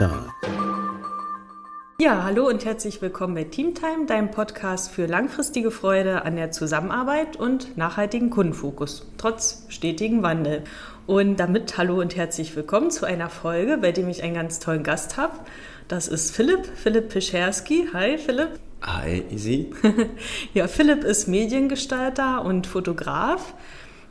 Digital. Ja, hallo und herzlich willkommen bei Teamtime, deinem Podcast für langfristige Freude an der Zusammenarbeit und nachhaltigen Kundenfokus, trotz stetigem Wandel. Und damit hallo und herzlich willkommen zu einer Folge, bei dem ich einen ganz tollen Gast habe. Das ist Philipp, Philipp Pischerski. Hi Philipp. Hi, Easy. ja, Philipp ist Mediengestalter und Fotograf.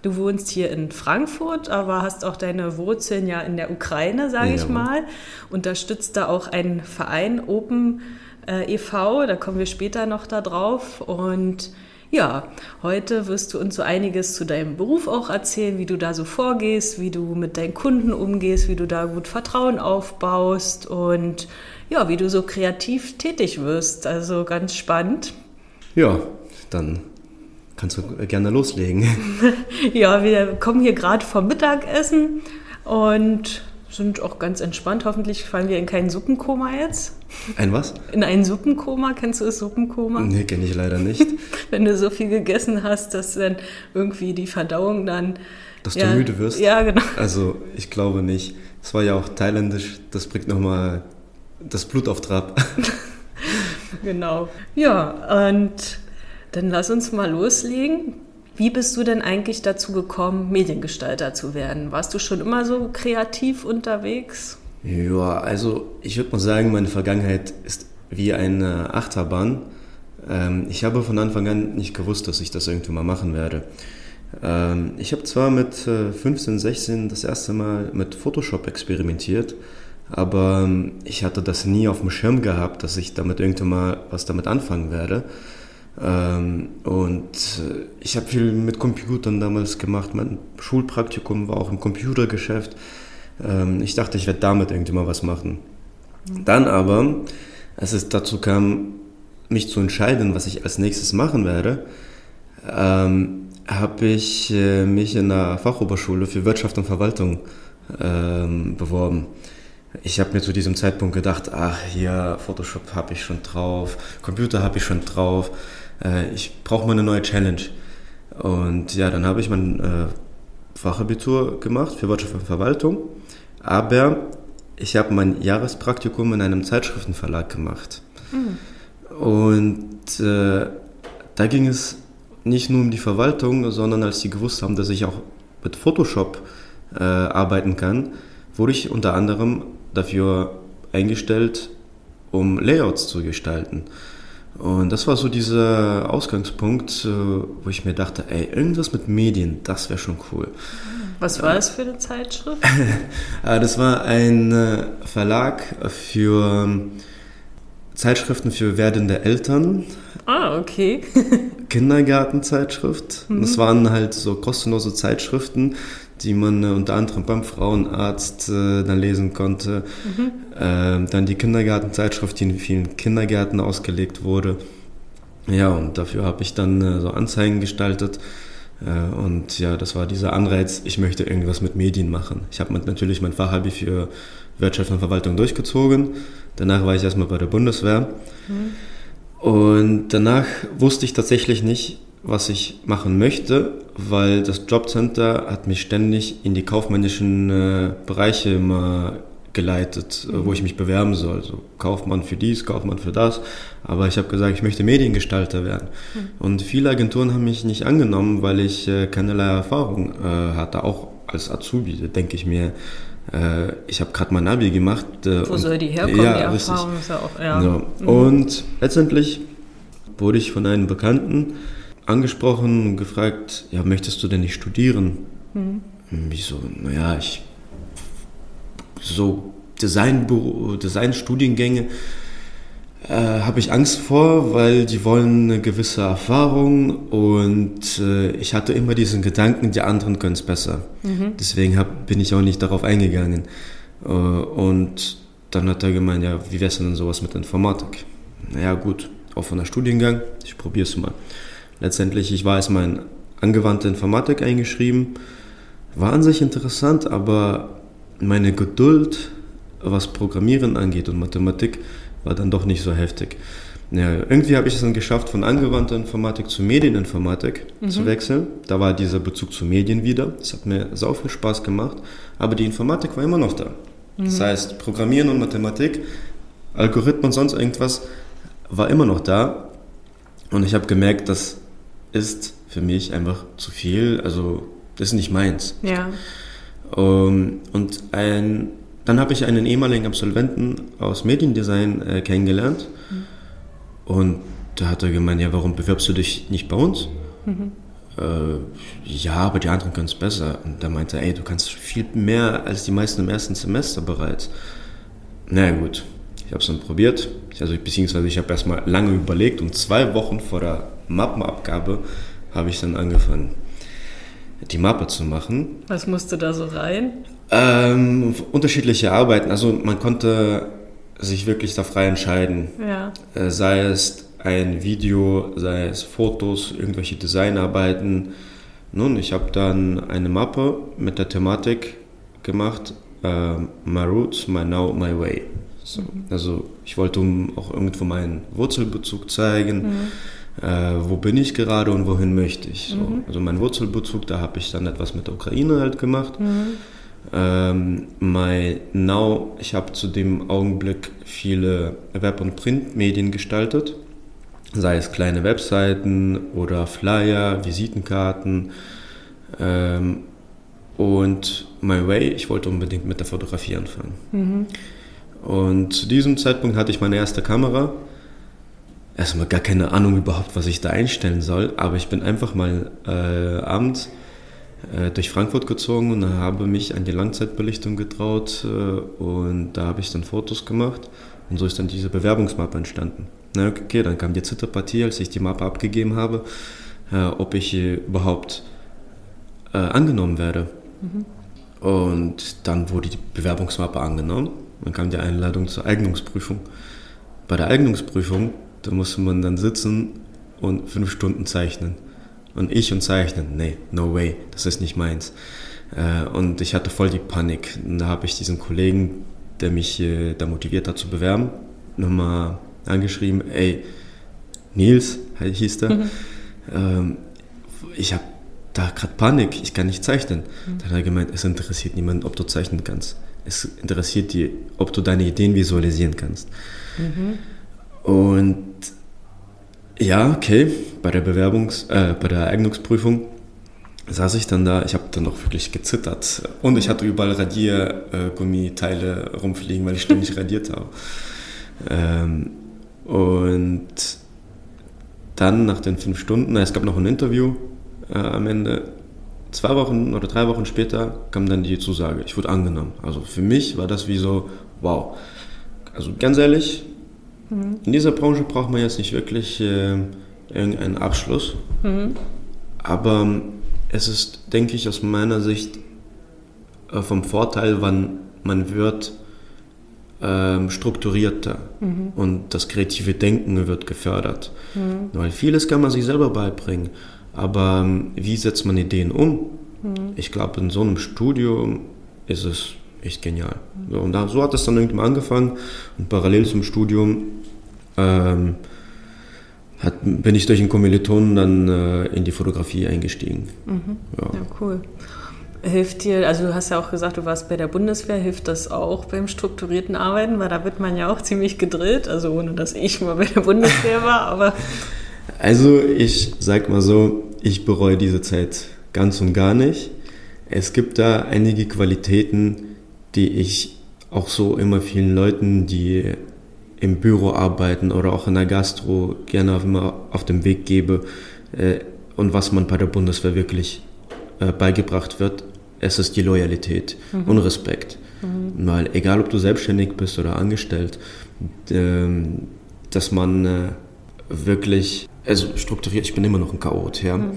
Du wohnst hier in Frankfurt, aber hast auch deine Wurzeln ja in der Ukraine, sage ich mal. Unterstützt da auch einen Verein Open äh, e.V., da kommen wir später noch da drauf. Und ja, heute wirst du uns so einiges zu deinem Beruf auch erzählen, wie du da so vorgehst, wie du mit deinen Kunden umgehst, wie du da gut Vertrauen aufbaust und ja, wie du so kreativ tätig wirst. Also ganz spannend. Ja, dann kannst du gerne loslegen. ja, wir kommen hier gerade vom Mittagessen und sind auch ganz entspannt. Hoffentlich fallen wir in kein Suppenkoma jetzt. Ein was? In ein Suppenkoma. Kennst du das Suppenkoma? Nee, kenne ich leider nicht. Wenn du so viel gegessen hast, dass dann irgendwie die Verdauung dann. Dass ja, du müde wirst? Ja, genau. Also, ich glaube nicht. Es war ja auch thailändisch. Das bringt nochmal das Blut auf Trab. genau. Ja, und dann lass uns mal loslegen. Wie bist du denn eigentlich dazu gekommen, Mediengestalter zu werden? Warst du schon immer so kreativ unterwegs? Ja, also ich würde mal sagen, meine Vergangenheit ist wie eine Achterbahn. Ähm, ich habe von Anfang an nicht gewusst, dass ich das irgendwann mal machen werde. Ähm, ich habe zwar mit 15, äh, 16 das erste Mal mit Photoshop experimentiert, aber ähm, ich hatte das nie auf dem Schirm gehabt, dass ich damit irgendwann mal was damit anfangen werde. Ähm, und äh, ich habe viel mit Computern damals gemacht. Mein Schulpraktikum war auch im Computergeschäft. Ähm, ich dachte, ich werde damit irgendwie mal was machen. Dann aber, als es dazu kam, mich zu entscheiden, was ich als nächstes machen werde, ähm, habe ich äh, mich in der Fachoberschule für Wirtschaft und Verwaltung ähm, beworben. Ich habe mir zu diesem Zeitpunkt gedacht, ach hier, Photoshop habe ich schon drauf, Computer habe ich schon drauf, äh, ich brauche mal eine neue Challenge. Und ja, dann habe ich mein äh, Fachabitur gemacht für Wirtschaft und Verwaltung, aber ich habe mein Jahrespraktikum in einem Zeitschriftenverlag gemacht. Mhm. Und äh, da ging es nicht nur um die Verwaltung, sondern als sie gewusst haben, dass ich auch mit Photoshop äh, arbeiten kann, wurde ich unter anderem dafür eingestellt, um Layouts zu gestalten. Und das war so dieser Ausgangspunkt, äh, wo ich mir dachte, ey, irgendwas mit Medien, das wäre schon cool. Was war es für eine Zeitschrift? Ah, das war ein äh, Verlag für ähm, Zeitschriften für werdende Eltern. Ah, okay. Kindergartenzeitschrift. Mhm. Das waren halt so kostenlose Zeitschriften, die man äh, unter anderem beim Frauenarzt äh, dann lesen konnte. Mhm. Ähm, dann die Kindergartenzeitschrift, die in vielen Kindergärten ausgelegt wurde. Ja, und dafür habe ich dann äh, so Anzeigen gestaltet. Äh, und ja, das war dieser Anreiz, ich möchte irgendwas mit Medien machen. Ich habe natürlich mein Fachabi für Wirtschaft und Verwaltung durchgezogen. Danach war ich erstmal bei der Bundeswehr. Mhm. Und danach wusste ich tatsächlich nicht, was ich machen möchte, weil das Jobcenter hat mich ständig in die kaufmännischen äh, Bereiche immer geleitet, äh, wo ich mich bewerben soll. So Kaufmann für dies, Kaufmann für das. Aber ich habe gesagt, ich möchte Mediengestalter werden. Mhm. Und viele Agenturen haben mich nicht angenommen, weil ich äh, keinerlei Erfahrung äh, hatte. Auch als Azubi, denke ich mir, äh, ich habe gerade mein Abi gemacht. Äh, wo soll die herkommen, ja, die Erfahrung? Ist ja auch, ja. So. Mhm. Und letztendlich wurde ich von einem Bekannten angesprochen und gefragt, ja, möchtest du denn nicht studieren? Mhm. Ich so, naja, ich so Design, Designstudiengänge äh, habe ich Angst vor, weil die wollen eine gewisse Erfahrung und äh, ich hatte immer diesen Gedanken, die anderen können es besser. Mhm. Deswegen hab, bin ich auch nicht darauf eingegangen. Äh, und dann hat er gemeint, ja, wie wär's denn sowas mit Informatik? Naja, gut, auch von der Studiengang, ich probiere es mal. Letztendlich, ich war erstmal in angewandte Informatik eingeschrieben. War an sich interessant, aber meine Geduld, was Programmieren angeht und Mathematik, war dann doch nicht so heftig. Ja, irgendwie habe ich es dann geschafft, von angewandter Informatik zu Medieninformatik mhm. zu wechseln. Da war dieser Bezug zu Medien wieder. Das hat mir sau viel Spaß gemacht. Aber die Informatik war immer noch da. Mhm. Das heißt, Programmieren und Mathematik, Algorithmen, sonst irgendwas, war immer noch da. Und ich habe gemerkt, das ist für mich einfach zu viel. Also, das ist nicht meins. Ja. Um, ähm, und ein, dann habe ich einen ehemaligen Absolventen aus Mediendesign äh, kennengelernt. Mhm. Und da hat er gemeint, ja, warum bewirbst du dich nicht bei uns? Mhm. Äh, ja, aber die anderen können es besser. Und da meinte er, ey, du kannst viel mehr als die meisten im ersten Semester bereits. Na naja, gut, ich habe es dann probiert. Also, beziehungsweise ich habe erstmal lange überlegt und zwei Wochen vor der Mappenabgabe habe ich dann angefangen, die Mappe zu machen. Was musste da so rein? Ähm, unterschiedliche Arbeiten. Also man konnte sich wirklich da frei entscheiden. Ja. Äh, sei es ein Video, sei es Fotos, irgendwelche Designarbeiten. Nun, ich habe dann eine Mappe mit der Thematik gemacht, äh, My Roots, My Now, My Way. So, mhm. Also ich wollte auch irgendwo meinen Wurzelbezug zeigen. Mhm. Äh, wo bin ich gerade und wohin möchte ich. So. Mhm. Also mein Wurzelbezug, da habe ich dann etwas mit der Ukraine halt gemacht. Mhm. Ähm, my Now, ich habe zu dem Augenblick viele Web- und Printmedien gestaltet sei es kleine Webseiten oder Flyer, Visitenkarten. Ähm, und My Way, ich wollte unbedingt mit der Fotografie anfangen. Mhm. Und zu diesem Zeitpunkt hatte ich meine erste Kamera. Erstmal gar keine Ahnung überhaupt, was ich da einstellen soll, aber ich bin einfach mal äh, abends äh, durch Frankfurt gezogen und habe mich an die Langzeitbelichtung getraut äh, und da habe ich dann Fotos gemacht und so ist dann diese Bewerbungsmappe entstanden. Na, okay, dann kam die Zitterpartie, als ich die Mappe abgegeben habe, äh, ob ich überhaupt äh, angenommen werde. Mhm. Und dann wurde die Bewerbungsmappe angenommen. Dann kam die Einladung zur Eignungsprüfung. Bei der Eignungsprüfung, da musste man dann sitzen und fünf Stunden zeichnen. Und ich und zeichnen, nee, no way, das ist nicht meins. Äh, und ich hatte voll die Panik. Und da habe ich diesen Kollegen, der mich äh, da motiviert hat zu bewerben, nochmal angeschrieben, ey, Nils hieß der, mhm. ähm, ich habe da gerade Panik, ich kann nicht zeichnen. Mhm. Dann hat er gemeint, es interessiert niemanden, ob du zeichnen kannst. Es interessiert die, ob du deine Ideen visualisieren kannst. Mhm. Und ja, okay, bei der Bewerbungs-, äh, bei der Eignungsprüfung saß ich dann da, ich habe dann auch wirklich gezittert und ich hatte überall Radiergummiteile rumfliegen, weil ich ständig radiert habe. Ähm, und dann nach den fünf Stunden, es gab noch ein Interview äh, am Ende, zwei Wochen oder drei Wochen später kam dann die Zusage, ich wurde angenommen. Also für mich war das wie so, wow. Also ganz ehrlich, mhm. in dieser Branche braucht man jetzt nicht wirklich äh, irgendeinen Abschluss. Mhm. Aber es ist, denke ich, aus meiner Sicht äh, vom Vorteil, wann man wird ähm, strukturierter mhm. und das kreative Denken wird gefördert. Mhm. Weil vieles kann man sich selber beibringen, aber ähm, wie setzt man Ideen um? Mhm. Ich glaube, in so einem Studium ist es echt genial. So, und da, so hat es dann irgendwann angefangen und parallel zum Studium ähm, hat, bin ich durch einen Kommilitonen dann äh, in die Fotografie eingestiegen. Mhm. Ja. ja, cool. Hilft dir, also du hast ja auch gesagt, du warst bei der Bundeswehr, hilft das auch beim strukturierten Arbeiten? Weil da wird man ja auch ziemlich gedrillt, also ohne dass ich mal bei der Bundeswehr war, aber. Also ich sag mal so, ich bereue diese Zeit ganz und gar nicht. Es gibt da einige Qualitäten, die ich auch so immer vielen Leuten, die im Büro arbeiten oder auch in der Gastro gerne immer auf dem Weg gebe äh, und was man bei der Bundeswehr wirklich äh, beigebracht wird, es ist die Loyalität mhm. und Respekt. Mhm. Weil egal, ob du selbstständig bist oder angestellt, ähm, dass man äh, wirklich, also strukturiert, ich bin immer noch ein Chaot, ja, mhm.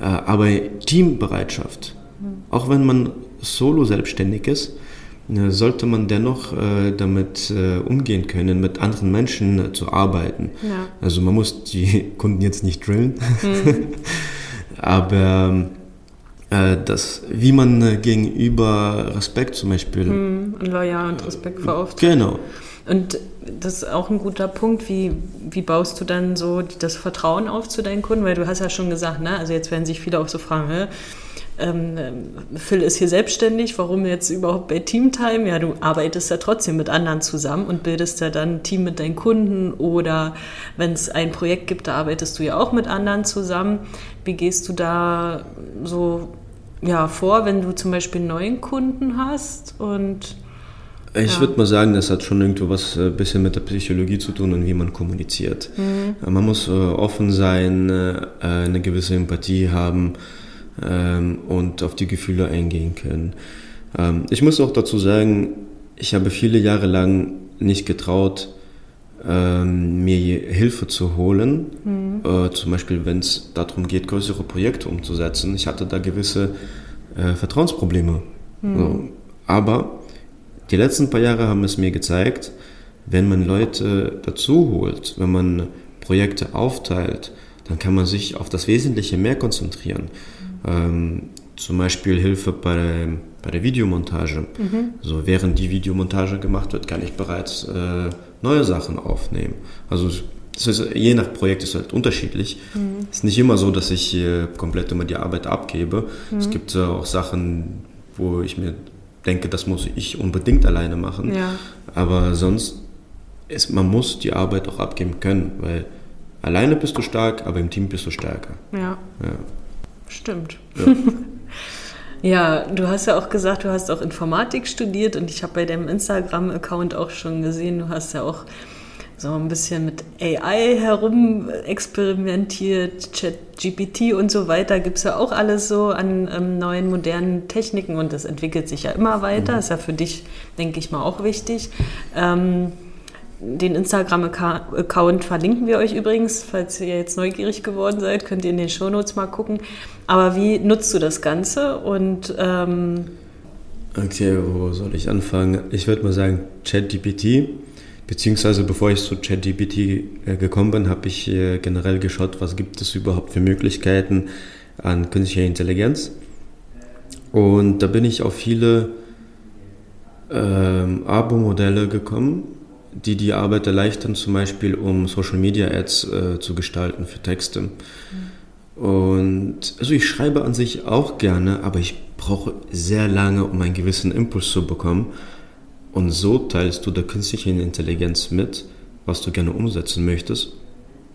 äh, aber Teambereitschaft, mhm. auch wenn man solo selbstständig ist, äh, sollte man dennoch äh, damit äh, umgehen können, mit anderen Menschen äh, zu arbeiten. Ja. Also man muss die Kunden jetzt nicht drillen, mhm. aber äh, das, wie man äh, gegenüber Respekt zum Beispiel. Hm, loyal und respektvoll auftritt. Genau. Und das ist auch ein guter Punkt. Wie, wie baust du dann so das Vertrauen auf zu deinen Kunden? Weil du hast ja schon gesagt, ne? also jetzt werden sich viele auch so fragen, ähm, Phil ist hier selbstständig, warum jetzt überhaupt bei Teamtime? Ja, du arbeitest ja trotzdem mit anderen zusammen und bildest ja dann ein Team mit deinen Kunden oder wenn es ein Projekt gibt, da arbeitest du ja auch mit anderen zusammen. Wie gehst du da so ja, vor, wenn du zum Beispiel einen neuen Kunden hast und ich ja. würde mal sagen, das hat schon irgendwo was ein äh, bisschen mit der Psychologie zu tun und wie man kommuniziert. Mhm. Man muss äh, offen sein, äh, eine gewisse Empathie haben ähm, und auf die Gefühle eingehen können. Ähm, ich muss auch dazu sagen, ich habe viele Jahre lang nicht getraut, ähm, mir Hilfe zu holen. Mhm. Äh, zum Beispiel, wenn es darum geht, größere Projekte umzusetzen. Ich hatte da gewisse äh, Vertrauensprobleme. Mhm. So. Aber die letzten paar Jahre haben es mir gezeigt, wenn man Leute dazu holt, wenn man Projekte aufteilt, dann kann man sich auf das Wesentliche mehr konzentrieren. Ähm, zum Beispiel Hilfe bei, bei der Videomontage. Mhm. So während die Videomontage gemacht wird, kann ich bereits äh, neue Sachen aufnehmen. Also das ist, je nach Projekt ist es halt unterschiedlich. Mhm. Es ist nicht immer so, dass ich äh, komplett immer die Arbeit abgebe. Mhm. Es gibt äh, auch Sachen, wo ich mir denke, das muss ich unbedingt alleine machen. Ja. Aber sonst ist, man muss die Arbeit auch abgeben können, weil alleine bist du stark, aber im Team bist du stärker. Ja. ja. Stimmt. Ja. Ja, du hast ja auch gesagt, du hast auch Informatik studiert und ich habe bei deinem Instagram-Account auch schon gesehen, du hast ja auch so ein bisschen mit AI herum experimentiert, ChatGPT und so weiter. Gibt es ja auch alles so an ähm, neuen modernen Techniken und das entwickelt sich ja immer weiter. Mhm. Ist ja für dich, denke ich mal, auch wichtig. Ähm, den Instagram-Account verlinken wir euch übrigens. Falls ihr jetzt neugierig geworden seid, könnt ihr in den Shownotes mal gucken. Aber wie nutzt du das Ganze? Und ähm okay, wo soll ich anfangen? Ich würde mal sagen, ChatGPT. Beziehungsweise bevor ich zu ChatGPT äh, gekommen bin, habe ich äh, generell geschaut, was gibt es überhaupt für Möglichkeiten an künstlicher Intelligenz. Und da bin ich auf viele ähm, Abo-Modelle gekommen, die die Arbeit erleichtern, zum Beispiel um Social Media Ads äh, zu gestalten für Texte. Mhm. Und also ich schreibe an sich auch gerne, aber ich brauche sehr lange, um einen gewissen Impuls zu bekommen. Und so teilst du der künstlichen Intelligenz mit, was du gerne umsetzen möchtest,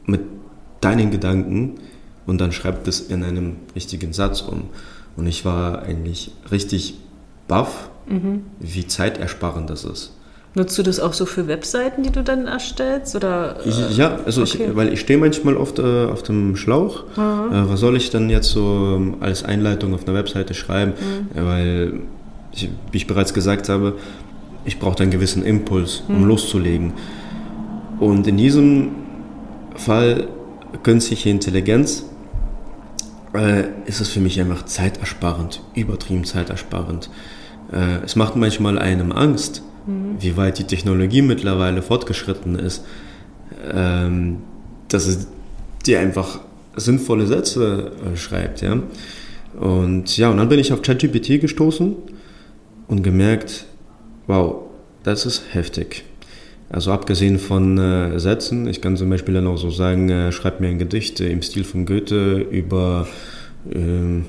mit deinen Gedanken und dann schreibt es in einem richtigen Satz um. Und ich war eigentlich richtig baff, mhm. wie zeitersparend das ist. Nutzt du das auch so für Webseiten, die du dann erstellst? Oder, äh, ja, also okay. ich, weil ich stehe manchmal oft äh, auf dem Schlauch. Äh, was soll ich dann jetzt so ähm, als Einleitung auf einer Webseite schreiben? Mhm. Äh, weil, ich, wie ich bereits gesagt habe, ich brauche einen gewissen Impuls, um mhm. loszulegen. Und in diesem Fall künstliche Intelligenz äh, ist es für mich einfach zeitersparend, übertrieben zeitersparend. Es macht manchmal einem Angst, mhm. wie weit die Technologie mittlerweile fortgeschritten ist, ähm, dass es dir einfach sinnvolle Sätze äh, schreibt. Ja? Und ja, und dann bin ich auf ChatGPT gestoßen und gemerkt, wow, das ist heftig. Also abgesehen von äh, Sätzen, ich kann zum Beispiel dann auch so sagen, äh, schreib mir ein Gedicht äh, im Stil von Goethe über, ähm,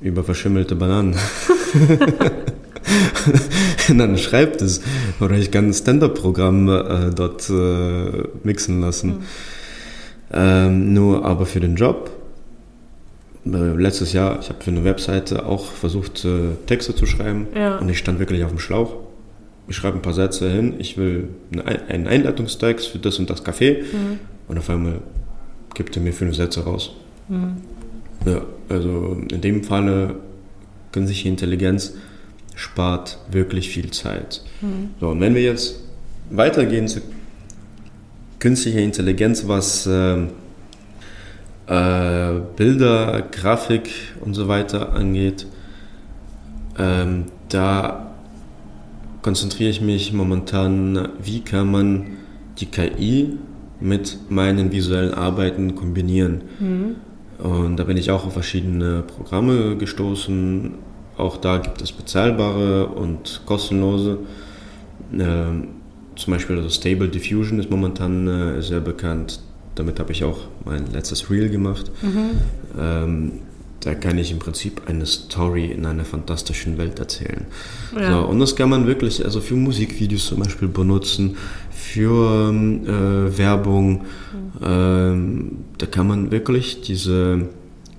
über verschimmelte Bananen. dann schreibt es. Oder ich kann ein Stand-up-Programm äh, dort äh, mixen lassen. Mhm. Ähm, nur aber für den Job, äh, letztes Jahr, ich habe für eine Webseite auch versucht, äh, Texte zu schreiben ja. und ich stand wirklich auf dem Schlauch. Ich schreibe ein paar Sätze hin, ich will einen Einleitungstext für das und das Café mhm. und auf einmal gibt er mir fünf Sätze raus. Mhm. Ja, also in dem Falle künstliche Intelligenz spart wirklich viel Zeit. Mhm. So, und wenn wir jetzt weitergehen zu künstlicher Intelligenz, was äh, äh, Bilder, Grafik und so weiter angeht, ähm, da konzentriere ich mich momentan, wie kann man die KI mit meinen visuellen Arbeiten kombinieren. Mhm. Und da bin ich auch auf verschiedene Programme gestoßen, auch da gibt es bezahlbare und kostenlose. Ähm, zum Beispiel also Stable Diffusion ist momentan äh, sehr bekannt. Damit habe ich auch mein letztes Reel gemacht. Mhm. Ähm, da kann ich im Prinzip eine Story in einer fantastischen Welt erzählen. Ja. So, und das kann man wirklich also für Musikvideos zum Beispiel benutzen, für ähm, äh, Werbung. Mhm. Ähm, da kann man wirklich diese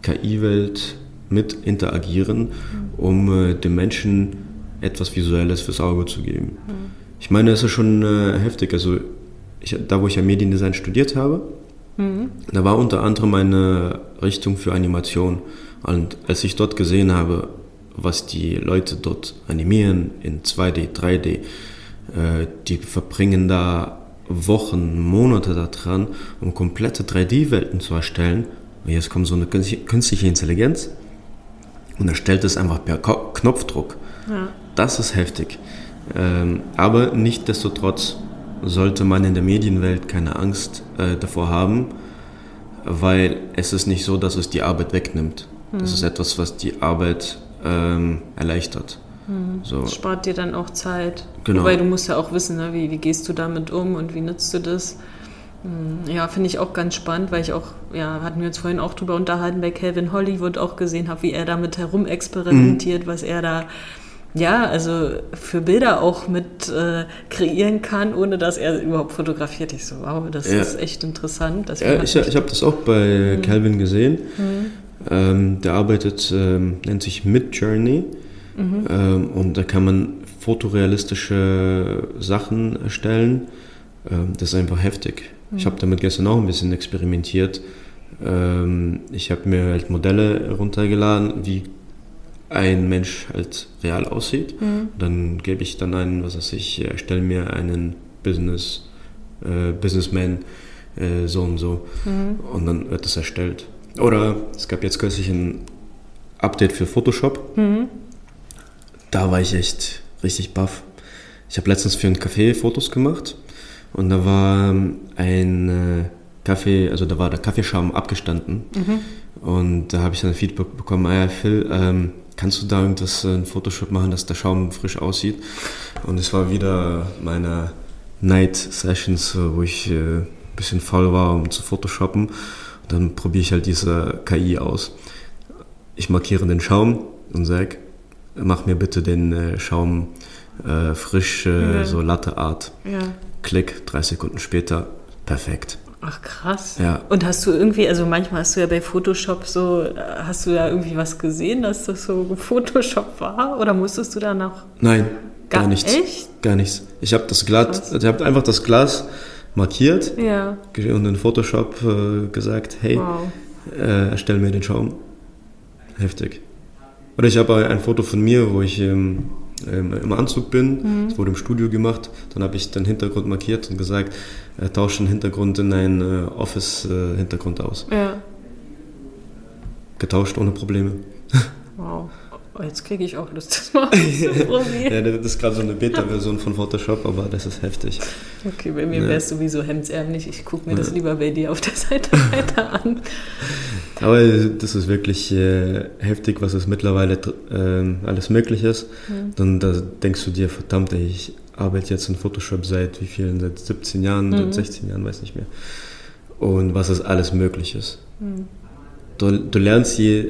KI-Welt mit interagieren, um äh, den Menschen etwas Visuelles fürs Auge zu geben. Mhm. Ich meine, es ist schon äh, heftig. Also ich, da, wo ich ja Mediendesign studiert habe, mhm. da war unter anderem eine Richtung für Animation. Und als ich dort gesehen habe, was die Leute dort animieren in 2D, 3D, äh, die verbringen da Wochen, Monate daran, um komplette 3D-Welten zu erstellen. Und jetzt kommt so eine künstliche Intelligenz und erstellt es einfach per Knopfdruck. Ja. Das ist heftig. Ähm, aber nichtdestotrotz sollte man in der Medienwelt keine Angst äh, davor haben, weil es ist nicht so, dass es die Arbeit wegnimmt. Mhm. Das ist etwas, was die Arbeit ähm, erleichtert. Mhm. So. Das spart dir dann auch Zeit. Genau. Wobei du musst ja auch wissen, ne, wie, wie gehst du damit um und wie nutzt du das. Mhm. Ja, finde ich auch ganz spannend, weil ich auch, ja, hatten wir uns vorhin auch drüber unterhalten, bei Calvin Hollywood auch gesehen habe, wie er damit herumexperimentiert, mhm. was er da ja, also für Bilder auch mit äh, kreieren kann, ohne dass er überhaupt fotografiert. Ich so, wow, das ja. ist echt interessant. ja, ich, ich habe das auch bei mhm. Calvin gesehen. Mhm. Ähm, der arbeitet, ähm, nennt sich Midjourney. Mhm. Ähm, und da kann man fotorealistische Sachen erstellen. Ähm, das ist einfach heftig. Ich habe damit gestern auch ein bisschen experimentiert. Ähm, ich habe mir halt Modelle runtergeladen, wie ein Mensch halt real aussieht. Mhm. Dann gebe ich dann einen, was weiß ich, erstelle mir einen Business, äh, Businessman äh, so und so mhm. und dann wird das erstellt. Oder es gab jetzt kürzlich ein Update für Photoshop. Mhm. Da war ich echt richtig baff. Ich habe letztens für einen Café Fotos gemacht und da war ein äh, Kaffee, also da war der Kaffeeschaum abgestanden. Mhm. Und da habe ich dann Feedback bekommen, ah ja, Phil, ähm, kannst du da irgendwas äh, in Photoshop machen, dass der Schaum frisch aussieht? Und es war wieder meine Night Sessions, äh, wo ich ein äh, bisschen faul war, um zu Photoshoppen. Und dann probiere ich halt diese KI aus. Ich markiere den Schaum und sage, mach mir bitte den Schaum äh, frisch, äh, ja. so Latte Art. Ja. Klick, drei Sekunden später, perfekt. Ach krass. Ja. Und hast du irgendwie, also manchmal hast du ja bei Photoshop so, hast du da irgendwie was gesehen, dass das so Photoshop war? Oder musstest du da noch? Nein, gar, gar nichts. Echt? Gar nichts. Ich habe das Glas, ich habe einfach das Glas markiert ja. und in Photoshop äh, gesagt, hey, wow. äh, erstell mir den Schaum. Heftig. Oder ich habe ein Foto von mir, wo ich ähm, im Anzug bin. Mhm. Das wurde im Studio gemacht. Dann habe ich den Hintergrund markiert und gesagt, äh, tausche den Hintergrund in einen äh, Office-Hintergrund äh, aus. Ja. Getauscht ohne Probleme. Wow. Oh, jetzt kriege ich auch Lust, das mal auszuprobieren. ja, das ist gerade so eine Beta-Version von Photoshop, aber das ist heftig. Okay, bei mir ja. wäre es sowieso hemdsärmlich. Ich gucke mir ja. das lieber bei dir auf der Seite weiter an. Aber das ist wirklich äh, heftig, was es mittlerweile äh, alles möglich ist. Mhm. Dann da denkst du dir, verdammt, ey, ich arbeite jetzt in Photoshop seit wie vielen? Seit 17 Jahren, mhm. seit 16 Jahren, weiß nicht mehr. Und was es alles möglich ist. Mhm. Du, du lernst hier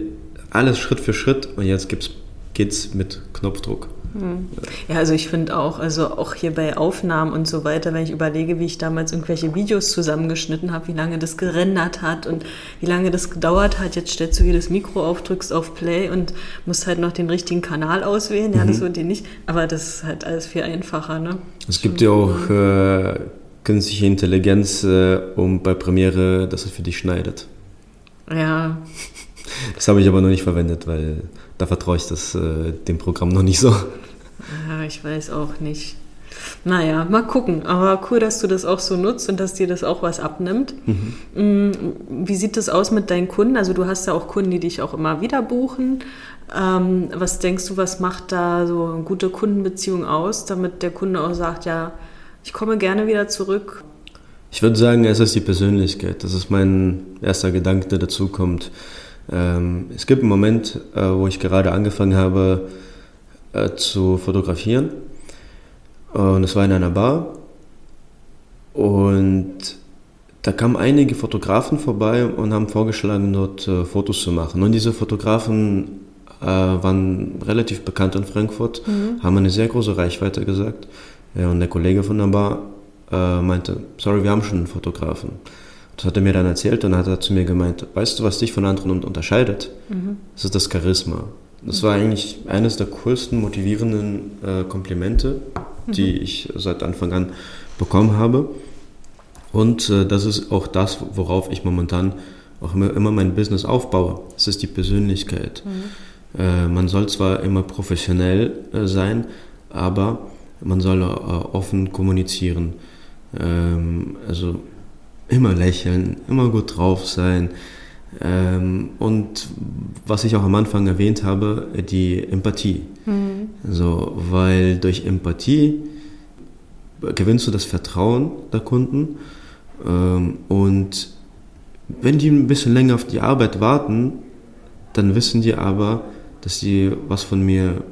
alles Schritt für Schritt und jetzt geht es mit Knopfdruck. Hm. Ja, also ich finde auch, also auch hier bei Aufnahmen und so weiter, wenn ich überlege, wie ich damals irgendwelche Videos zusammengeschnitten habe, wie lange das gerendert hat und wie lange das gedauert hat. Jetzt stellst du hier das Mikro auf, drückst auf Play und musst halt noch den richtigen Kanal auswählen. Ja, mhm. das wird dir nicht, aber das ist halt alles viel einfacher. Ne? Es gibt ja auch äh, künstliche Intelligenz, äh, um bei Premiere, dass es für dich schneidet. Ja. Das habe ich aber noch nicht verwendet, weil da vertraue ich das, äh, dem Programm noch nicht so. Ja, ich weiß auch nicht. Naja, mal gucken. Aber cool, dass du das auch so nutzt und dass dir das auch was abnimmt. Mhm. Mm, wie sieht das aus mit deinen Kunden? Also du hast ja auch Kunden, die dich auch immer wieder buchen. Ähm, was denkst du, was macht da so eine gute Kundenbeziehung aus, damit der Kunde auch sagt, ja, ich komme gerne wieder zurück? Ich würde sagen, es ist die Persönlichkeit. Das ist mein erster Gedanke, der dazu kommt. Ähm, es gibt einen Moment, äh, wo ich gerade angefangen habe äh, zu fotografieren. Und es war in einer Bar. Und da kamen einige Fotografen vorbei und haben vorgeschlagen, dort äh, Fotos zu machen. Und diese Fotografen äh, waren relativ bekannt in Frankfurt, mhm. haben eine sehr große Reichweite gesagt. Ja, und der Kollege von der Bar äh, meinte, sorry, wir haben schon einen Fotografen. Das hat er mir dann erzählt und hat er zu mir gemeint, weißt du, was dich von anderen unterscheidet? Mhm. Das ist das Charisma. Das war eigentlich eines der coolsten, motivierenden äh, Komplimente, die mhm. ich seit Anfang an bekommen habe. Und äh, das ist auch das, worauf ich momentan auch immer, immer mein Business aufbaue. Das ist die Persönlichkeit. Mhm. Äh, man soll zwar immer professionell äh, sein, aber man soll äh, offen kommunizieren. Ähm, also immer lächeln, immer gut drauf sein. Ähm, und was ich auch am Anfang erwähnt habe, die Empathie. Mhm. So, weil durch Empathie gewinnst du das Vertrauen der Kunden ähm, und wenn die ein bisschen länger auf die Arbeit warten, dann wissen die aber, dass sie was von mir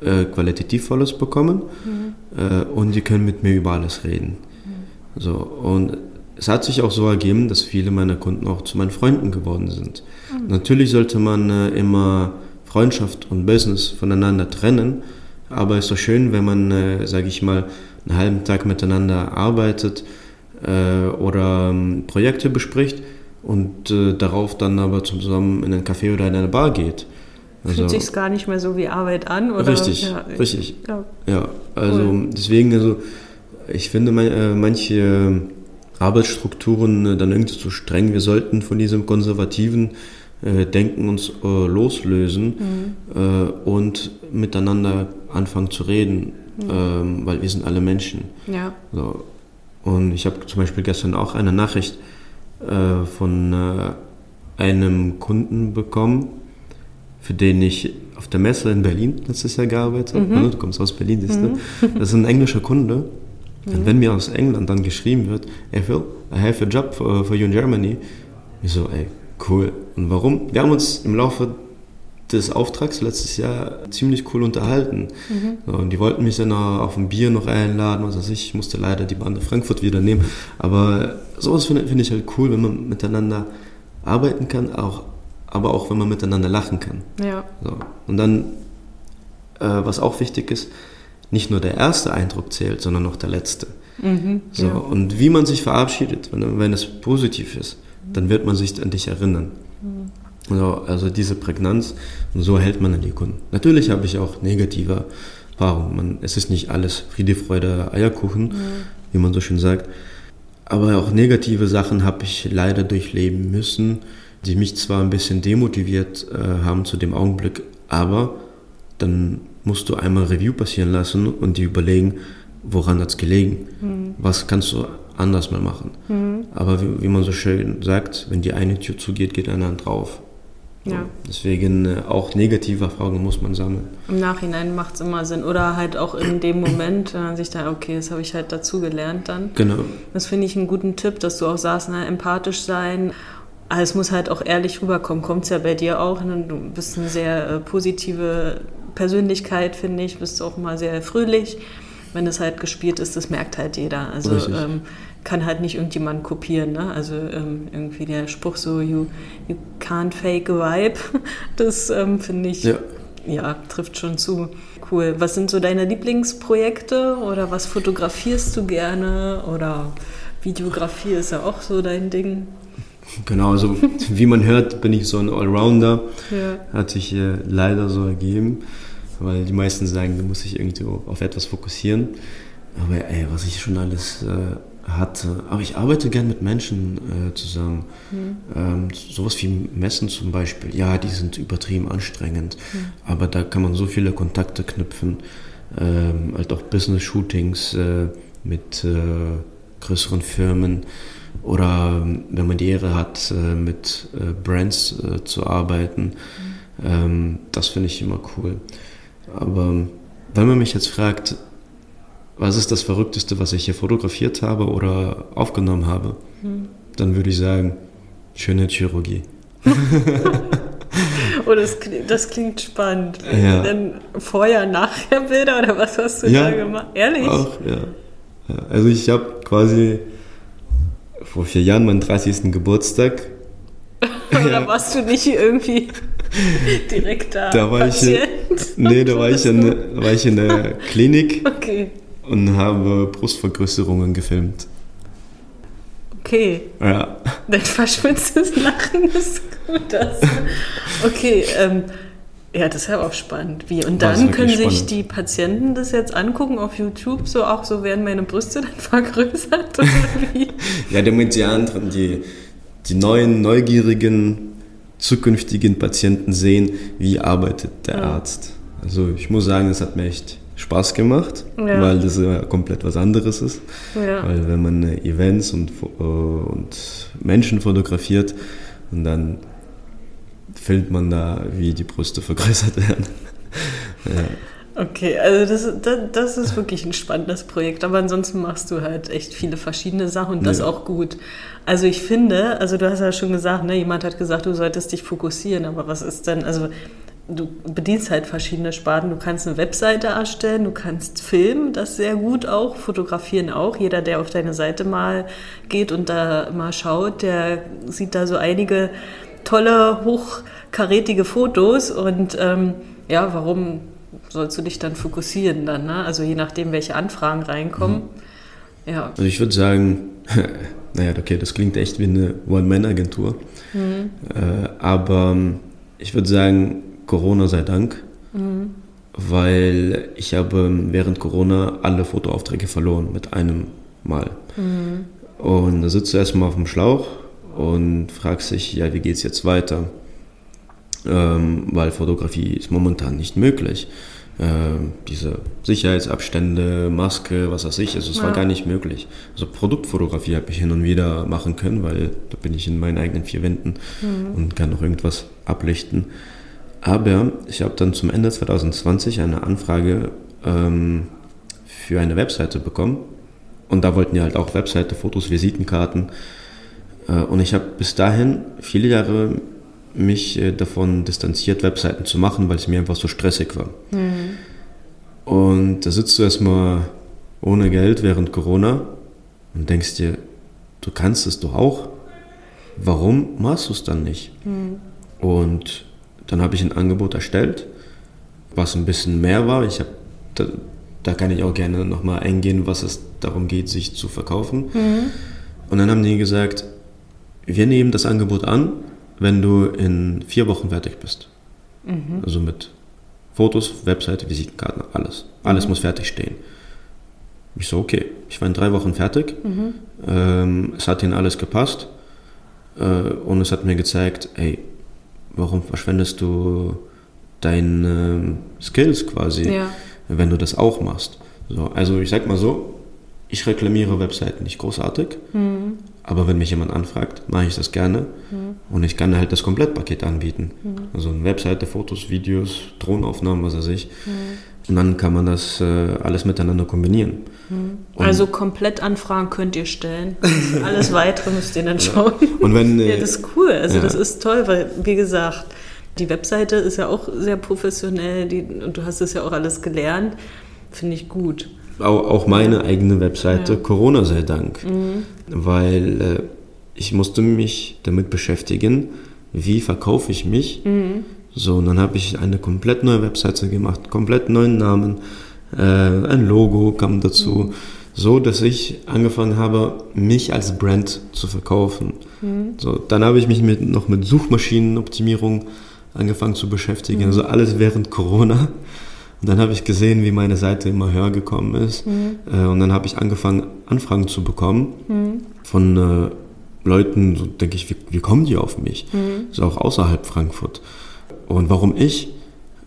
äh, qualitativvolles bekommen mhm. äh, und die können mit mir über alles reden. Mhm. So, und es hat sich auch so ergeben, dass viele meiner Kunden auch zu meinen Freunden geworden sind. Mhm. Natürlich sollte man äh, immer Freundschaft und Business voneinander trennen, aber es ist doch schön, wenn man, äh, sage ich mal, einen halben Tag miteinander arbeitet äh, oder ähm, Projekte bespricht und äh, darauf dann aber zusammen in einen Café oder in eine Bar geht. Also, Fühlt sich gar nicht mehr so wie Arbeit an, oder? Richtig, ja, richtig. Ja, ja also cool. deswegen, also ich finde äh, manche Arbeitsstrukturen äh, dann irgendwie zu streng. Wir sollten von diesem konservativen äh, Denken uns äh, loslösen mhm. äh, und miteinander anfangen zu reden, mhm. ähm, weil wir sind alle Menschen. Ja. So, und ich habe zum Beispiel gestern auch eine Nachricht äh, von äh, einem Kunden bekommen, für den ich auf der Messe in Berlin letztes Jahr gearbeitet habe. Mhm. Du kommst aus Berlin, siehst du. Mhm. Das ist ein englischer Kunde. Mhm. Und wenn mir aus England dann geschrieben wird, hey Phil, I have a job for, for you in Germany. Ich so, ey, cool. Und warum? Wir haben uns im Laufe des Auftrags letztes Jahr ziemlich cool unterhalten. Mhm. So, und die wollten mich dann auf ein Bier noch einladen, was weiß ich. Ich musste leider die Bahn nach Frankfurt wieder nehmen. Aber sowas finde find ich halt cool, wenn man miteinander arbeiten kann, auch, aber auch wenn man miteinander lachen kann. Ja. So. Und dann, äh, was auch wichtig ist, nicht nur der erste Eindruck zählt, sondern auch der letzte. Mhm, so, ja. Und wie man sich verabschiedet, wenn, wenn es positiv ist, dann wird man sich an dich erinnern. Also, also diese Prägnanz und so hält man an die Kunden. Natürlich habe ich auch negative Erfahrungen. Man, es ist nicht alles Friede, Freude, Eierkuchen, mhm. wie man so schön sagt. Aber auch negative Sachen habe ich leider durchleben müssen, die mich zwar ein bisschen demotiviert äh, haben zu dem Augenblick, aber dann musst du einmal Review passieren lassen und dir überlegen, woran hat es gelegen? Mhm. Was kannst du anders mal machen? Mhm. Aber wie, wie, man so schön sagt, wenn die eine Tür zugeht, geht eine andere drauf. Ja. Deswegen äh, auch negative Erfahrungen muss man sammeln. Im Nachhinein macht es immer Sinn. Oder halt auch in dem Moment, wenn man sich da, okay, das habe ich halt dazu gelernt dann. Genau. Das finde ich einen guten Tipp, dass du auch sagst, na, empathisch sein. Aber es muss halt auch ehrlich rüberkommen. Kommt es ja bei dir auch. Ne? Du bist eine sehr äh, positive Persönlichkeit, finde ich. Bist auch mal sehr fröhlich. Wenn es halt gespielt ist, das merkt halt jeder. Also ähm, kann halt nicht irgendjemand kopieren. Ne? Also ähm, irgendwie der Spruch so, you, you can't fake a vibe, das ähm, finde ich, ja. ja. trifft schon zu. Cool. Was sind so deine Lieblingsprojekte oder was fotografierst du gerne oder Videografie ist ja auch so dein Ding? Genau, also wie man hört, bin ich so ein Allrounder. Ja. Hat sich äh, leider so ergeben, weil die meisten sagen, du musst dich irgendwie auf etwas fokussieren. Aber ey, was ich schon alles äh, hatte. Aber ich arbeite gern mit Menschen äh, zusammen. Mhm. Ähm, sowas wie Messen zum Beispiel. Ja, die sind übertrieben anstrengend. Mhm. Aber da kann man so viele Kontakte knüpfen. Ähm, halt auch Business-Shootings äh, mit äh, größeren Firmen. Oder ähm, wenn man die Ehre hat, äh, mit äh, Brands äh, zu arbeiten. Mhm. das finde ich immer cool. Aber wenn man mich jetzt fragt, was ist das Verrückteste, was ich hier fotografiert habe oder aufgenommen habe, hm. dann würde ich sagen, schöne Chirurgie. oh, das, das klingt spannend. Ja. Dann vorher, nachher Bilder oder was hast du ja, da gemacht? Ehrlich? Auch, ja. Also ich habe quasi vor vier Jahren meinen 30. Geburtstag. Oder ja. warst du nicht irgendwie direkt da? Da war Patient? ich, nee, da war ich, in, war ich in der Klinik okay. und habe Brustvergrößerungen gefilmt. Okay. Ja. Dein verschmitztes Lachen ist gut. Das. Okay, ähm, ja, das ist ja auch spannend. Wie? Und dann können sich spannend. die Patienten das jetzt angucken auf YouTube, so auch so werden meine Brüste dann vergrößert oder wie? ja, damit die anderen, die, die neuen, neugierigen, zukünftigen Patienten sehen, wie arbeitet der ja. Arzt. Also ich muss sagen, es hat mir echt Spaß gemacht, ja. weil das ja komplett was anderes ist. Ja. Weil wenn man Events und, äh, und Menschen fotografiert und dann filmt man da, wie die Brüste vergrößert werden. ja. Okay, also das, das, das, ist wirklich ein spannendes Projekt, aber ansonsten machst du halt echt viele verschiedene Sachen und das ja. auch gut. Also ich finde, also du hast ja schon gesagt, ne, jemand hat gesagt, du solltest dich fokussieren, aber was ist denn, also du bedienst halt verschiedene Sparten. Du kannst eine Webseite erstellen, du kannst filmen, das sehr gut auch, fotografieren auch. Jeder, der auf deine Seite mal geht und da mal schaut, der sieht da so einige tolle, hochkarätige Fotos und ähm, ja, warum sollst du dich dann fokussieren dann? Ne? Also je nachdem, welche Anfragen reinkommen. Mhm. Ja. Also ich würde sagen, naja, okay, das klingt echt wie eine One-Man-Agentur. Mhm. Äh, aber ich würde sagen, Corona sei Dank, mhm. weil ich habe während Corona alle Fotoaufträge verloren mit einem Mal. Mhm. Und da sitzt du erstmal auf dem Schlauch und fragst dich, ja, wie geht es jetzt weiter? Ähm, weil Fotografie ist momentan nicht möglich. Ähm, diese Sicherheitsabstände, Maske, was weiß ich, also es ja. war gar nicht möglich. Also Produktfotografie habe ich hin und wieder machen können, weil da bin ich in meinen eigenen vier Wänden mhm. und kann noch irgendwas ablichten. Aber ich habe dann zum Ende 2020 eine Anfrage ähm, für eine Webseite bekommen. Und da wollten ja halt auch Webseite, Fotos, Visitenkarten. Äh, und ich habe bis dahin viele Jahre mich äh, davon distanziert, Webseiten zu machen, weil es mir einfach so stressig war. Mhm. Und da sitzt du erstmal ohne Geld während Corona und denkst dir, du kannst es doch auch. Warum machst du es dann nicht? Mhm. Und dann habe ich ein Angebot erstellt, was ein bisschen mehr war. Ich habe, da, da, kann ich auch gerne nochmal eingehen, was es darum geht, sich zu verkaufen. Mhm. Und dann haben die gesagt, wir nehmen das Angebot an, wenn du in vier Wochen fertig bist. Mhm. Also mit Fotos, Webseite, Visitenkarten, alles. Alles mhm. muss fertig stehen. Ich so, okay. Ich war in drei Wochen fertig. Mhm. Ähm, es hat ihnen alles gepasst. Äh, und es hat mir gezeigt, ey, warum verschwendest du deine Skills quasi, ja. wenn du das auch machst? So, also ich sag mal so, ich reklamiere Webseiten nicht großartig, mhm. Aber wenn mich jemand anfragt, mache ich das gerne mhm. und ich kann halt das Komplettpaket anbieten. Mhm. Also eine Webseite, Fotos, Videos, Drohnenaufnahmen, was weiß ich. Mhm. Und dann kann man das äh, alles miteinander kombinieren. Mhm. Also komplett Anfragen könnt ihr stellen. alles weitere müsst ihr dann schauen. Und wenn, äh, ja, das ist cool. Also ja. das ist toll, weil wie gesagt, die Webseite ist ja auch sehr professionell die, und du hast es ja auch alles gelernt. Finde ich gut auch, meine eigene Webseite, ja. Corona sei Dank, mhm. weil äh, ich musste mich damit beschäftigen, wie verkaufe ich mich. Mhm. So, und dann habe ich eine komplett neue Webseite gemacht, komplett neuen Namen, äh, ein Logo kam dazu, mhm. so dass ich angefangen habe, mich als Brand zu verkaufen. Mhm. So, dann habe ich mich mit, noch mit Suchmaschinenoptimierung angefangen zu beschäftigen, mhm. also alles während Corona. Und dann habe ich gesehen, wie meine Seite immer höher gekommen ist. Mhm. Äh, und dann habe ich angefangen, Anfragen zu bekommen mhm. von äh, Leuten, so denke ich, wie, wie, kommen die auf mich? Mhm. So auch außerhalb Frankfurt. Und warum ich?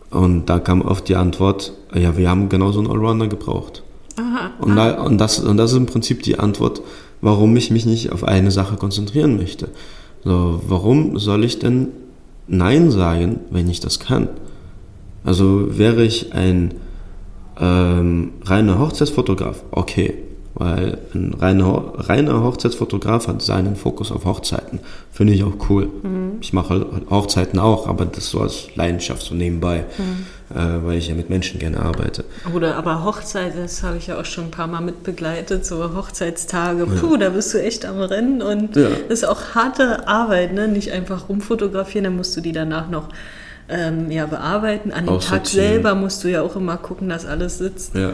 Und da kam oft die Antwort, ja, wir haben genau so einen Allrounder gebraucht. Aha, und, da, und, das, und das ist im Prinzip die Antwort, warum ich mich nicht auf eine Sache konzentrieren möchte. So, warum soll ich denn Nein sagen, wenn ich das kann? Also wäre ich ein ähm, reiner Hochzeitsfotograf, okay, weil ein reiner, reiner Hochzeitsfotograf hat seinen Fokus auf Hochzeiten. Finde ich auch cool. Mhm. Ich mache Hochzeiten auch, aber das so als Leidenschaft so nebenbei. Mhm. äh, weil ich ja mit Menschen gerne arbeite. Oder aber Hochzeit, das habe ich ja auch schon ein paar Mal mitbegleitet, so Hochzeitstage, puh, ja. da bist du echt am Rennen und ja. das ist auch harte Arbeit, ne? nicht einfach rumfotografieren, dann musst du die danach noch ähm, ja, bearbeiten. An dem Tag selber musst du ja auch immer gucken, dass alles sitzt. Ja.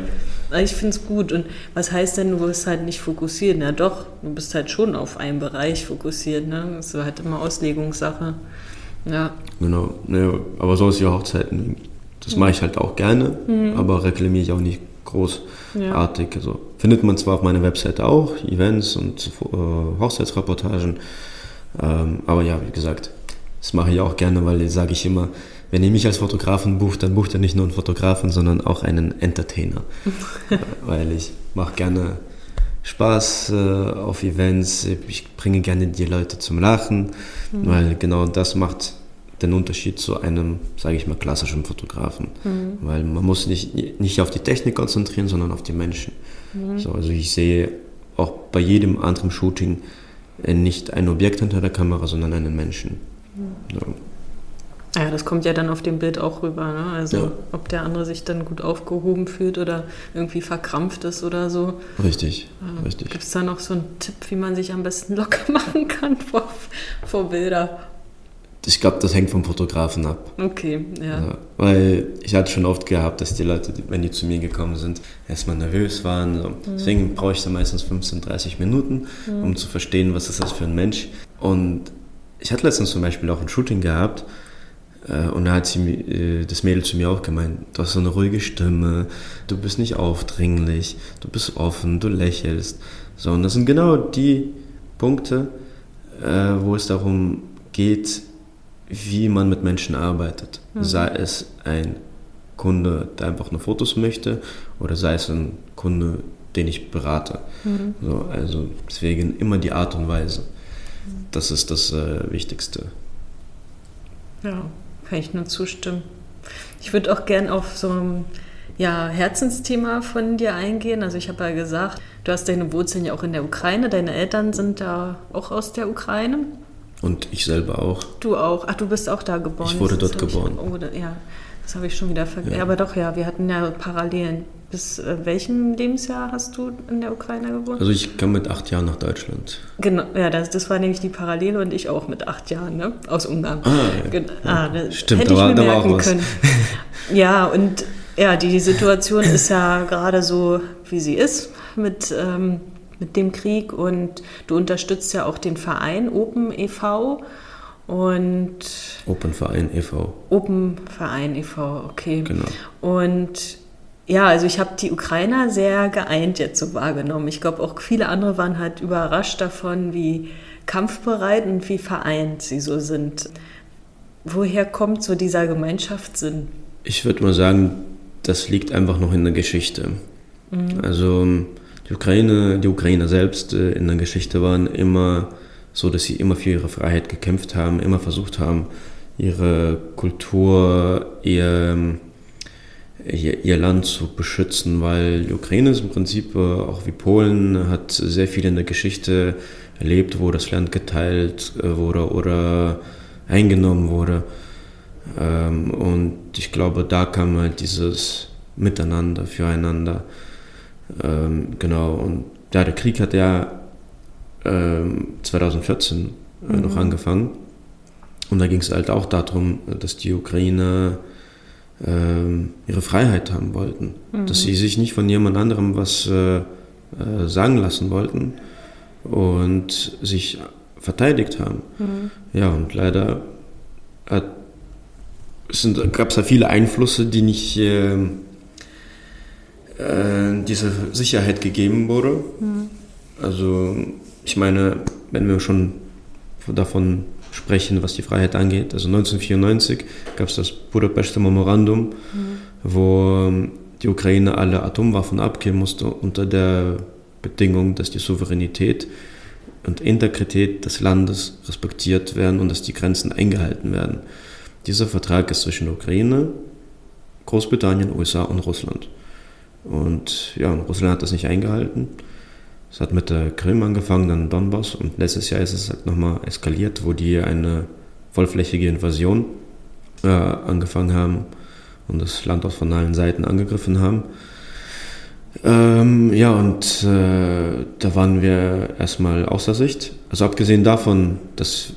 Ich finde es gut. Und was heißt denn, du wirst halt nicht fokussiert? Na doch, du bist halt schon auf einen Bereich fokussiert. Ne? Das ist halt immer Auslegungssache. Ja. Genau. Ja, aber so ist ja Hochzeiten. Das mache ich halt auch gerne, mhm. aber reklamiere ich auch nicht großartig. Ja. Also, findet man zwar auf meiner Webseite auch, Events und äh, Hochzeitsreportagen, ähm, aber ja, wie gesagt, das mache ich auch gerne, weil sage ich immer, wenn ihr mich als Fotografen bucht, dann bucht ihr nicht nur einen Fotografen, sondern auch einen Entertainer. weil ich mache gerne Spaß äh, auf Events, ich bringe gerne die Leute zum Lachen, mhm. weil genau das macht den Unterschied zu einem, sage ich mal, klassischen Fotografen. Mhm. Weil man muss nicht, nicht auf die Technik konzentrieren, sondern auf die Menschen. Mhm. So, also ich sehe auch bei jedem anderen Shooting äh, nicht ein Objekt hinter der Kamera, sondern einen Menschen. Ja. Ja, das kommt ja dann auf dem Bild auch rüber. Ne? Also ja. ob der andere sich dann gut aufgehoben fühlt oder irgendwie verkrampft ist oder so. Richtig, äh, richtig. Gibt es da noch so einen Tipp, wie man sich am besten locker machen kann vor, vor Bilder? Ich glaube, das hängt vom Fotografen ab. Okay, ja. ja. Weil ich hatte schon oft gehabt, dass die Leute, wenn die zu mir gekommen sind, erstmal nervös waren. So. Mhm. Deswegen brauche ich da meistens 15, 30 Minuten, mhm. um zu verstehen, was ist das für ein Mensch. Und ich hatte letztens zum Beispiel auch ein Shooting gehabt äh, und da hat sie, äh, das Mädel zu mir auch gemeint, du hast so eine ruhige Stimme, du bist nicht aufdringlich, du bist offen, du lächelst. So, und das sind genau die Punkte, äh, wo es darum geht, wie man mit Menschen arbeitet. Mhm. Sei es ein Kunde, der einfach nur Fotos möchte, oder sei es ein Kunde, den ich berate. Mhm. So, also deswegen immer die Art und Weise. Das ist das äh, Wichtigste. Ja, kann ich nur zustimmen. Ich würde auch gern auf so ein ja, Herzensthema von dir eingehen. Also ich habe ja gesagt, du hast deine Wurzeln ja auch in der Ukraine. Deine Eltern sind da auch aus der Ukraine. Und ich selber auch. Du auch. Ach, du bist auch da geboren. Ich wurde dort geboren. Ich, oh, ja, das habe ich schon wieder vergessen. Ja. Aber doch, ja, wir hatten ja Parallelen. Bis äh, welchem Lebensjahr hast du in der Ukraine gewohnt? Also ich kam mit acht Jahren nach Deutschland. Genau, ja, das, das war nämlich die Parallele und ich auch mit acht Jahren, ne? Aus Ungarn. Ah, ja. Gen ah Stimmt, hätte da war, ich mir da merken können. ja, und ja, die Situation ist ja gerade so, wie sie ist, mit, ähm, mit dem Krieg und du unterstützt ja auch den Verein Open e.V., und Open Verein e.V. Open Verein e.V., okay. Genau. Und ja, also ich habe die Ukrainer sehr geeint jetzt so wahrgenommen. Ich glaube, auch viele andere waren halt überrascht davon, wie kampfbereit und wie vereint sie so sind. Woher kommt so dieser Gemeinschaftssinn? Ich würde mal sagen, das liegt einfach noch in der Geschichte. Mhm. Also die Ukraine, die Ukrainer selbst äh, in der Geschichte waren immer so dass sie immer für ihre Freiheit gekämpft haben, immer versucht haben, ihre Kultur, ihr, ihr, ihr Land zu beschützen, weil die Ukraine ist im Prinzip äh, auch wie Polen, hat sehr viel in der Geschichte erlebt, wo das Land geteilt äh, wurde oder eingenommen wurde. Ähm, und ich glaube, da kam halt dieses Miteinander, füreinander. Ähm, genau, und ja, der Krieg hat ja 2014 äh, mhm. noch angefangen. Und da ging es halt auch darum, dass die Ukrainer ähm, ihre Freiheit haben wollten. Mhm. Dass sie sich nicht von jemand anderem was äh, äh, sagen lassen wollten und sich verteidigt haben. Mhm. Ja, und leider gab es da viele Einflüsse, die nicht äh, äh, diese Sicherheit gegeben wurde. Mhm. Also ich meine, wenn wir schon davon sprechen, was die Freiheit angeht, also 1994 gab es das Budapester Memorandum, mhm. wo ähm, die Ukraine alle Atomwaffen abgeben musste unter der Bedingung, dass die Souveränität und Integrität des Landes respektiert werden und dass die Grenzen eingehalten werden. Dieser Vertrag ist zwischen Ukraine, Großbritannien, USA und Russland. Und ja, Russland hat das nicht eingehalten. Es hat mit der Krim angefangen, dann Donbass und letztes Jahr ist es halt nochmal eskaliert, wo die eine vollflächige Invasion äh, angefangen haben. und das Land auch von allen Seiten angegriffen haben. Ähm, ja, und äh, da waren wir erstmal außer Sicht. Also abgesehen davon, dass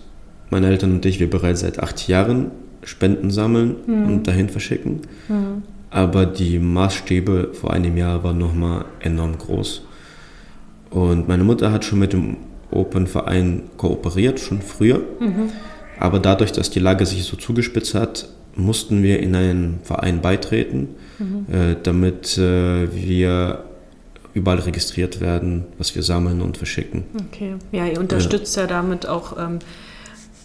meine Eltern und ich, wir bereits seit acht Jahren Spenden sammeln mhm. und dahin verschicken. Mhm. Aber die Maßstäbe vor einem Jahr waren nochmal enorm groß. Und meine Mutter hat schon mit dem Open-Verein kooperiert, schon früher. Mhm. Aber dadurch, dass die Lage sich so zugespitzt hat, mussten wir in einen Verein beitreten, mhm. äh, damit äh, wir überall registriert werden, was wir sammeln und verschicken. Okay, ja, ihr unterstützt ja, ja damit auch ähm,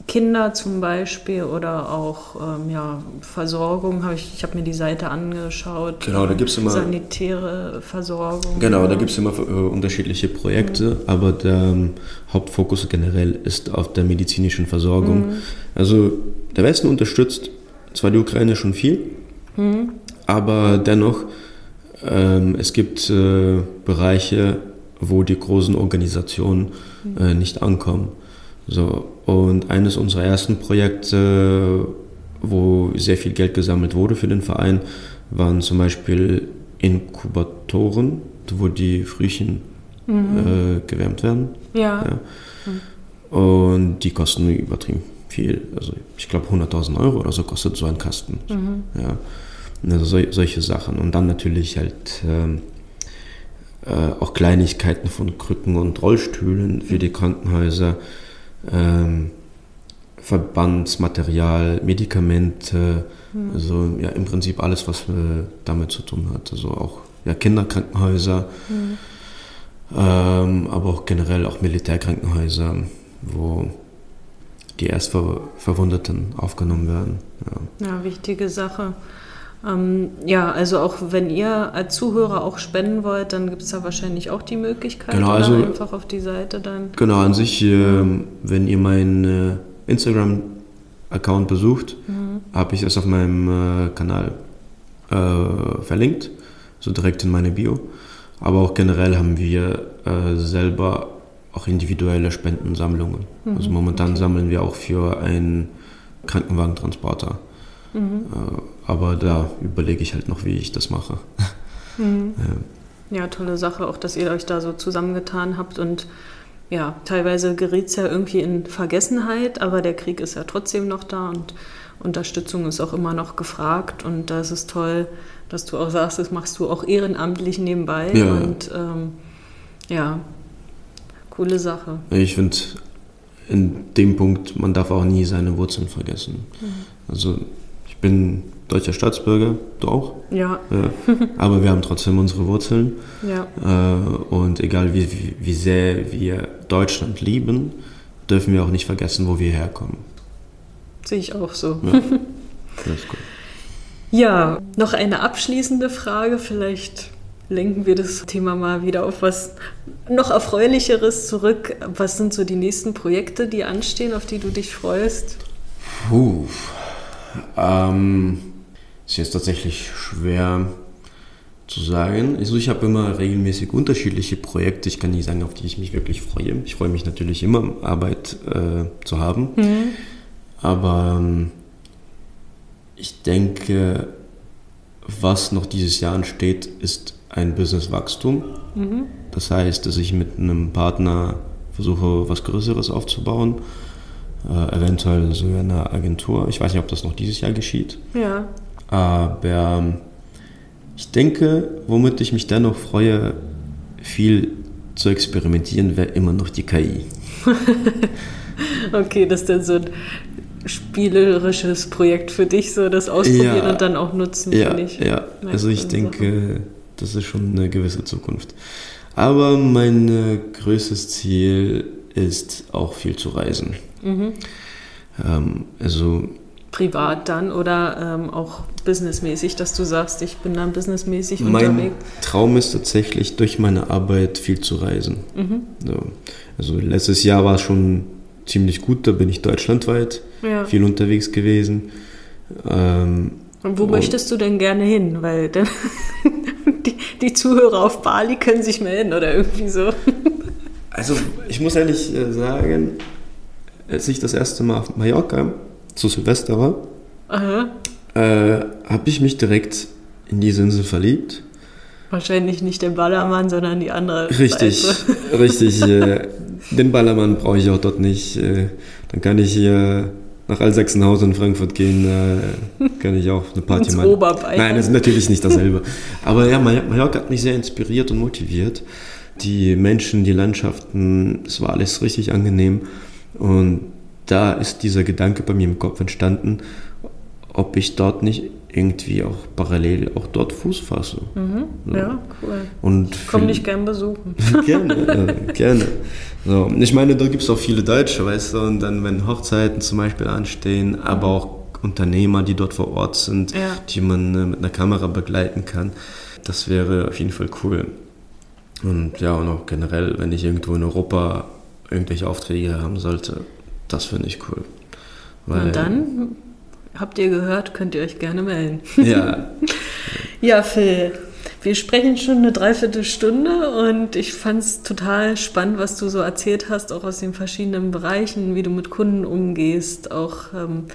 Kinder zum Beispiel oder auch ähm, ja, Versorgung. Hab ich ich habe mir die Seite angeschaut. Genau, da gibt es immer. Sanitäre Versorgung. Genau, ja. da gibt es immer äh, unterschiedliche Projekte, mhm. aber der ähm, Hauptfokus generell ist auf der medizinischen Versorgung. Mhm. Also der Westen unterstützt zwar die Ukraine schon viel, mhm. aber dennoch, ähm, es gibt äh, Bereiche, wo die großen Organisationen mhm. äh, nicht ankommen. So, und eines unserer ersten Projekte, wo sehr viel Geld gesammelt wurde für den Verein, waren zum Beispiel Inkubatoren, wo die Frühchen mhm. äh, gewärmt werden. Ja. ja. Mhm. Und die kosten übertrieben viel. Also ich glaube 100.000 Euro oder so kostet so ein Kasten. Mhm. Ja. Also so, solche Sachen. Und dann natürlich halt ähm, äh, auch Kleinigkeiten von Krücken und Rollstühlen für die Krankenhäuser, ähm, Verbandsmaterial, Medikamente, mhm. also ja im Prinzip alles, was äh, damit zu tun hat. Also auch ja, Kinderkrankenhäuser, mhm. ähm, aber auch generell auch Militärkrankenhäuser, wo die Erstverwundeten aufgenommen werden. Ja, ja wichtige Sache. Ähm, ja, also auch wenn ihr als Zuhörer auch spenden wollt, dann gibt es da wahrscheinlich auch die Möglichkeit, genau, also, einfach auf die Seite dann. Genau, an sich, äh, wenn ihr meinen äh, Instagram-Account besucht, mhm. habe ich es auf meinem äh, Kanal äh, verlinkt, so direkt in meine Bio. Aber auch generell haben wir äh, selber auch individuelle Spendensammlungen. Mhm, also momentan okay. sammeln wir auch für einen Krankenwagentransporter. Mhm. Aber da überlege ich halt noch, wie ich das mache. Mhm. Ja. ja, tolle Sache, auch dass ihr euch da so zusammengetan habt und ja, teilweise gerät es ja irgendwie in Vergessenheit, aber der Krieg ist ja trotzdem noch da und Unterstützung ist auch immer noch gefragt und da ist es toll, dass du auch sagst, das machst du auch ehrenamtlich nebenbei ja. und ähm, ja, Coole Sache. Ich finde, in dem Punkt, man darf auch nie seine Wurzeln vergessen. Mhm. Also bin deutscher Staatsbürger, du auch? Ja. ja. Aber wir haben trotzdem unsere Wurzeln. Ja. Äh, und egal wie, wie, wie sehr wir Deutschland lieben, dürfen wir auch nicht vergessen, wo wir herkommen. Sehe ich auch so. Ja. Das ist gut. Ja, noch eine abschließende Frage, vielleicht lenken wir das Thema mal wieder auf was noch Erfreulicheres zurück. Was sind so die nächsten Projekte, die anstehen, auf die du dich freust? Puh. Ähm, ist jetzt tatsächlich schwer zu sagen. Also ich habe immer regelmäßig unterschiedliche Projekte. Ich kann nicht sagen, auf die ich mich wirklich freue. Ich freue mich natürlich immer, Arbeit äh, zu haben. Mhm. Aber ähm, ich denke, was noch dieses Jahr ansteht, ist ein Businesswachstum. Mhm. Das heißt, dass ich mit einem Partner versuche, was Größeres aufzubauen. Äh, eventuell sogar eine Agentur. Ich weiß nicht, ob das noch dieses Jahr geschieht. Ja. Aber ich denke, womit ich mich dennoch freue, viel zu experimentieren, wäre immer noch die KI. okay, das ist dann so ein spielerisches Projekt für dich, so das Ausprobieren ja, und dann auch nutzen, ja, ich. Ja, also ich denke, das ist schon eine gewisse Zukunft. Aber mein äh, größtes Ziel ist auch viel zu reisen. Mhm. Ähm, also privat dann oder ähm, auch businessmäßig, dass du sagst, ich bin dann businessmäßig mein unterwegs? Mein Traum ist tatsächlich durch meine Arbeit viel zu reisen. Mhm. So. Also letztes Jahr war es schon ziemlich gut, da bin ich deutschlandweit ja. viel unterwegs gewesen. Ähm, und wo und möchtest du denn gerne hin? Weil dann die, die, Zuhörer auf Bali können sich melden oder irgendwie so. Also ich muss ehrlich äh, sagen, als ich das erste Mal auf Mallorca zu Silvester war, äh, habe ich mich direkt in diese Insel verliebt. Wahrscheinlich nicht den Ballermann, sondern die andere. Richtig, Seite. richtig. Äh, den Ballermann brauche ich auch dort nicht. Äh, dann kann ich hier nach Alsachsenhausen in Frankfurt gehen, äh, kann ich auch eine Party machen. Oberbayern. Nein, das ist natürlich nicht dasselbe. Aber ja, Mallorca hat mich sehr inspiriert und motiviert. Die Menschen, die Landschaften, es war alles richtig angenehm. Und da ist dieser Gedanke bei mir im Kopf entstanden, ob ich dort nicht irgendwie auch parallel auch dort Fuß fasse. Mhm, so. Ja, cool. Und Ich komme dich gern besuchen. gerne, äh, gerne. So, ich meine, da gibt es auch viele Deutsche, weißt du, und dann, wenn Hochzeiten zum Beispiel anstehen, aber auch Unternehmer, die dort vor Ort sind, Ja. die man äh, mit einer Kamera begleiten kann, das wäre auf jeden Fall cool. Und ja, und auch generell, wenn ich irgendwo in Europa irgendwelche Aufträge haben sollte, das finde ich cool. Und dann, habt ihr gehört, könnt ihr euch gerne melden. Ja, Ja, Phil, wir sprechen schon eine Dreiviertelstunde und ich fand es total spannend, was du so erzählt hast, auch aus den verschiedenen Bereichen, wie du mit Kunden umgehst, auch ähm,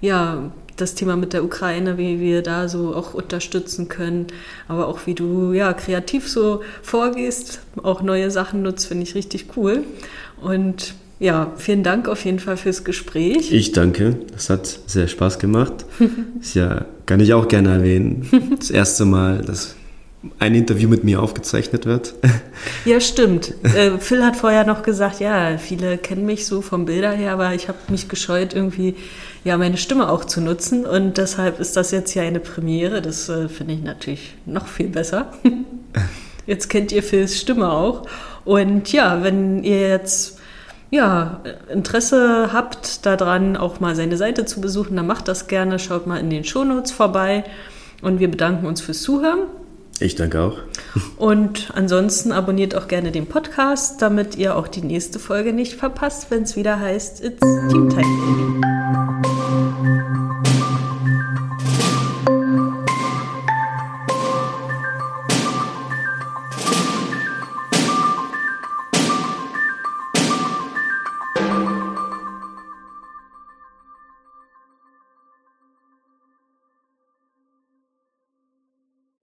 ja, das Thema mit der Ukraine, wie wir da so auch unterstützen können, aber auch wie du ja kreativ so vorgehst, auch neue Sachen nutzt, finde ich richtig cool. Und ja, vielen Dank auf jeden Fall fürs Gespräch. ich danke. Das hat sehr Spaß gemacht. Ist ja, kann ich auch gerne erwähnen. Das erste Mal, dass ein Interview mit mir aufgezeichnet wird. Ja, stimmt. Äh, Phil hat vorher noch gesagt, ja, viele kennen mich so vom Bilder her, aber ich habe mich gescheut, irgendwie ja meine Stimme auch zu nutzen und deshalb ist das jetzt ja eine Premiere. Das äh, finde ich natürlich noch viel besser. Jetzt kennt ihr Phils Stimme auch und ja, wenn ihr jetzt ja, Interesse habt daran, auch mal seine Seite zu besuchen, dann macht das gerne. Schaut mal in den Shownotes vorbei und wir bedanken uns fürs Zuhören. Ich danke auch. Und ansonsten abonniert auch gerne den Podcast, damit ihr auch die nächste Folge nicht verpasst, wenn es wieder heißt It's Team Time.